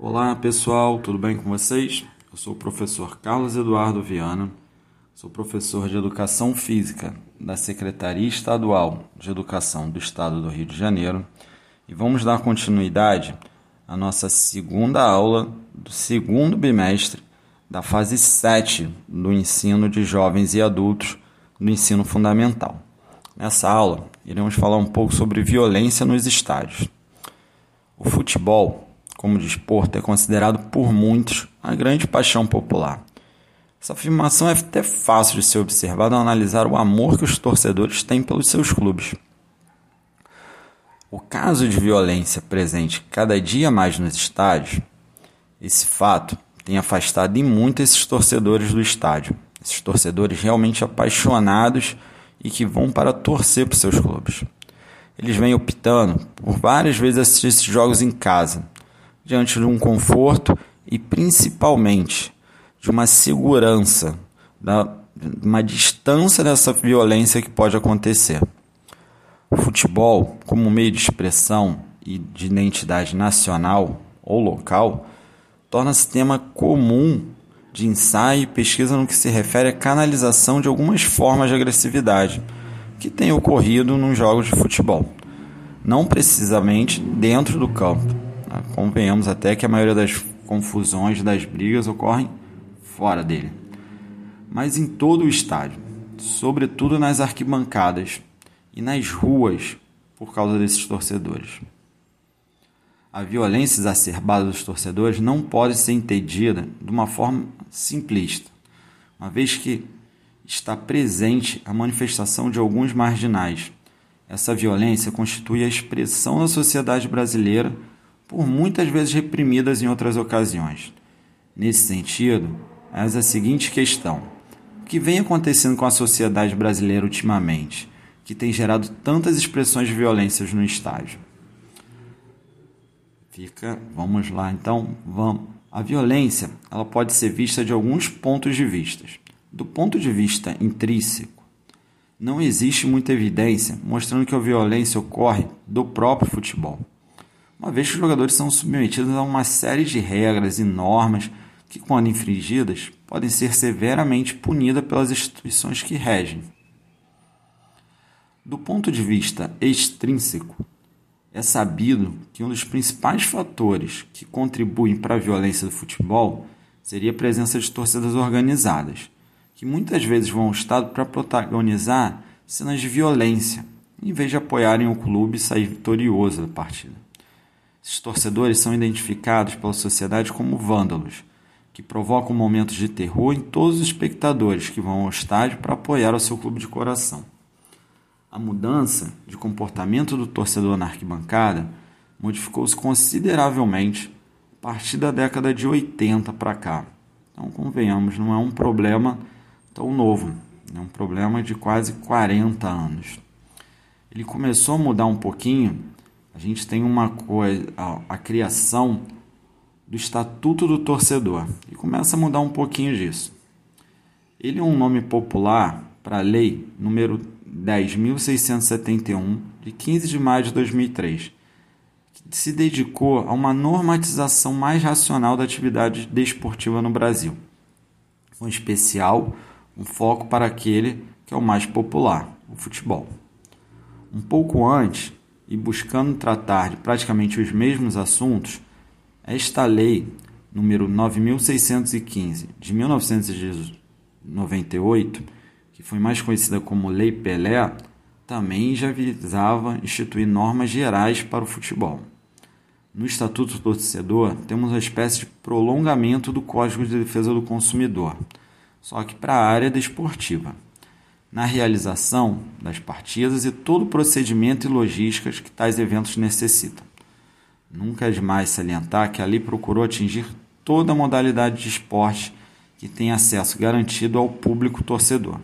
Olá pessoal, tudo bem com vocês? Eu sou o professor Carlos Eduardo Viana, sou professor de Educação Física da Secretaria Estadual de Educação do Estado do Rio de Janeiro e vamos dar continuidade à nossa segunda aula do segundo bimestre da fase 7 do ensino de jovens e adultos do ensino fundamental. Nessa aula, iremos falar um pouco sobre violência nos estádios. O futebol como desporto é considerado por muitos a grande paixão popular. Essa afirmação é até fácil de ser observada ao analisar o amor que os torcedores têm pelos seus clubes. O caso de violência presente cada dia mais nos estádios, esse fato tem afastado em muito esses torcedores do estádio, esses torcedores realmente apaixonados e que vão para torcer para seus clubes. Eles vêm optando por várias vezes assistir esses jogos em casa, diante de um conforto e principalmente de uma segurança, da, uma distância dessa violência que pode acontecer. O futebol, como meio de expressão e de identidade nacional ou local, torna-se tema comum de ensaio e pesquisa no que se refere à canalização de algumas formas de agressividade que têm ocorrido nos jogos de futebol, não precisamente dentro do campo Convenhamos até que a maioria das confusões, das brigas ocorrem fora dele. Mas em todo o estádio, sobretudo nas arquibancadas e nas ruas, por causa desses torcedores. A violência exacerbada dos torcedores não pode ser entendida de uma forma simplista, uma vez que está presente a manifestação de alguns marginais. Essa violência constitui a expressão da sociedade brasileira por muitas vezes reprimidas em outras ocasiões. Nesse sentido, é a seguinte questão: o que vem acontecendo com a sociedade brasileira ultimamente, que tem gerado tantas expressões de violências no estádio? Fica, vamos lá então, vamos. A violência, ela pode ser vista de alguns pontos de vista. Do ponto de vista intrínseco, não existe muita evidência mostrando que a violência ocorre do próprio futebol uma vez que os jogadores são submetidos a uma série de regras e normas que, quando infringidas, podem ser severamente punidas pelas instituições que regem. Do ponto de vista extrínseco, é sabido que um dos principais fatores que contribuem para a violência do futebol seria a presença de torcidas organizadas, que muitas vezes vão ao Estado para protagonizar cenas de violência, em vez de apoiarem o clube e sair vitorioso da partida. Esses torcedores são identificados pela sociedade como vândalos, que provocam momentos de terror em todos os espectadores que vão ao estádio para apoiar o seu clube de coração. A mudança de comportamento do torcedor na arquibancada modificou-se consideravelmente a partir da década de 80 para cá. Então, convenhamos, não é um problema tão novo, é um problema de quase 40 anos. Ele começou a mudar um pouquinho a gente tem uma coisa, a, criação do Estatuto do Torcedor e começa a mudar um pouquinho disso. Ele é um nome popular para a lei número 10.671 de 15 de maio de 2003, que se dedicou a uma normatização mais racional da atividade desportiva no Brasil, com especial um foco para aquele que é o mais popular, o futebol. Um pouco antes, e buscando tratar de praticamente os mesmos assuntos, esta lei número 9615 de 1998, que foi mais conhecida como Lei Pelé, também já visava instituir normas gerais para o futebol. No Estatuto do Torcedor, temos uma espécie de prolongamento do Código de Defesa do Consumidor, só que para a área desportiva na realização das partidas e todo o procedimento e logística que tais eventos necessitam. Nunca é demais salientar que ali procurou atingir toda a modalidade de esporte que tem acesso garantido ao público torcedor.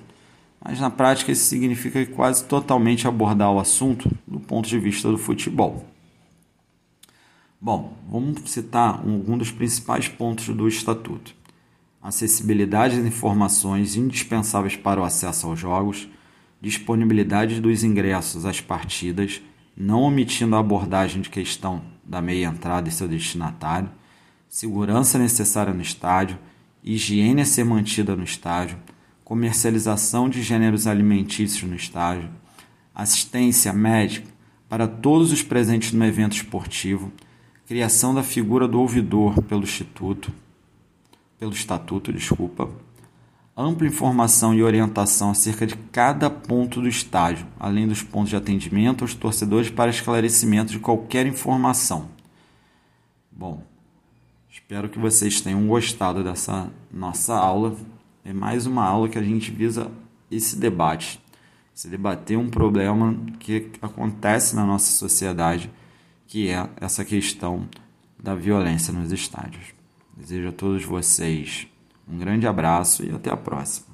Mas na prática isso significa quase totalmente abordar o assunto do ponto de vista do futebol. Bom, vamos citar algum dos principais pontos do Estatuto acessibilidade das informações indispensáveis para o acesso aos jogos, disponibilidade dos ingressos às partidas, não omitindo a abordagem de questão da meia entrada e seu destinatário, segurança necessária no estádio, higiene a ser mantida no estádio, comercialização de gêneros alimentícios no estádio, assistência médica para todos os presentes no evento esportivo, criação da figura do ouvidor pelo instituto, pelo estatuto, desculpa, ampla informação e orientação acerca de cada ponto do estádio, além dos pontos de atendimento aos torcedores para esclarecimento de qualquer informação. Bom, espero que vocês tenham gostado dessa nossa aula. É mais uma aula que a gente visa esse debate, se debater um problema que acontece na nossa sociedade, que é essa questão da violência nos estádios. Desejo a todos vocês um grande abraço e até a próxima.